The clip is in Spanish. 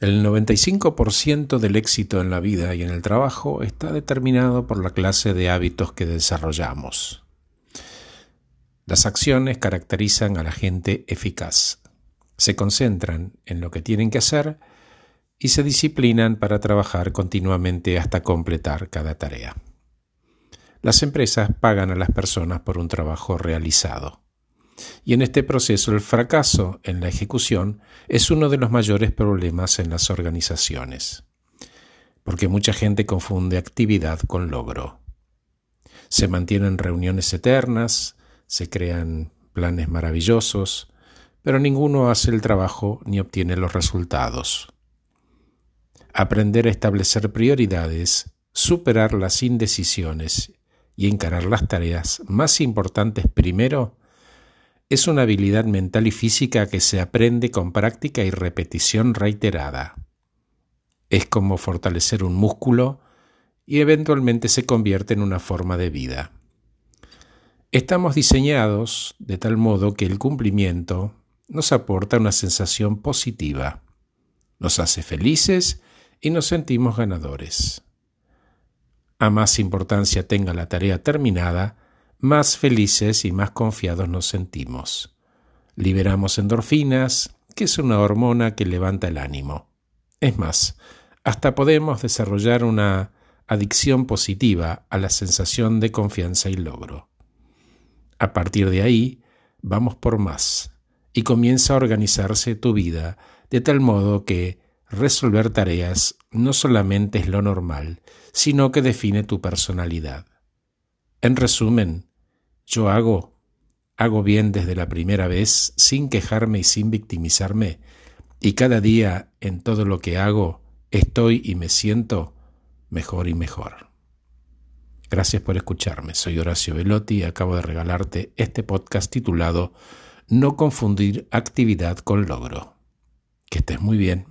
El 95% del éxito en la vida y en el trabajo está determinado por la clase de hábitos que desarrollamos. Las acciones caracterizan a la gente eficaz. Se concentran en lo que tienen que hacer y se disciplinan para trabajar continuamente hasta completar cada tarea. Las empresas pagan a las personas por un trabajo realizado. Y en este proceso el fracaso en la ejecución es uno de los mayores problemas en las organizaciones, porque mucha gente confunde actividad con logro. Se mantienen reuniones eternas, se crean planes maravillosos, pero ninguno hace el trabajo ni obtiene los resultados. Aprender a establecer prioridades, superar las indecisiones y encarar las tareas más importantes primero es una habilidad mental y física que se aprende con práctica y repetición reiterada. Es como fortalecer un músculo y eventualmente se convierte en una forma de vida. Estamos diseñados de tal modo que el cumplimiento nos aporta una sensación positiva, nos hace felices y nos sentimos ganadores. A más importancia tenga la tarea terminada, más felices y más confiados nos sentimos. Liberamos endorfinas, que es una hormona que levanta el ánimo. Es más, hasta podemos desarrollar una adicción positiva a la sensación de confianza y logro. A partir de ahí, vamos por más y comienza a organizarse tu vida de tal modo que resolver tareas no solamente es lo normal, sino que define tu personalidad. En resumen, yo hago, hago bien desde la primera vez, sin quejarme y sin victimizarme, y cada día en todo lo que hago estoy y me siento mejor y mejor. Gracias por escucharme. Soy Horacio Velotti y acabo de regalarte este podcast titulado No confundir actividad con logro. Que estés muy bien.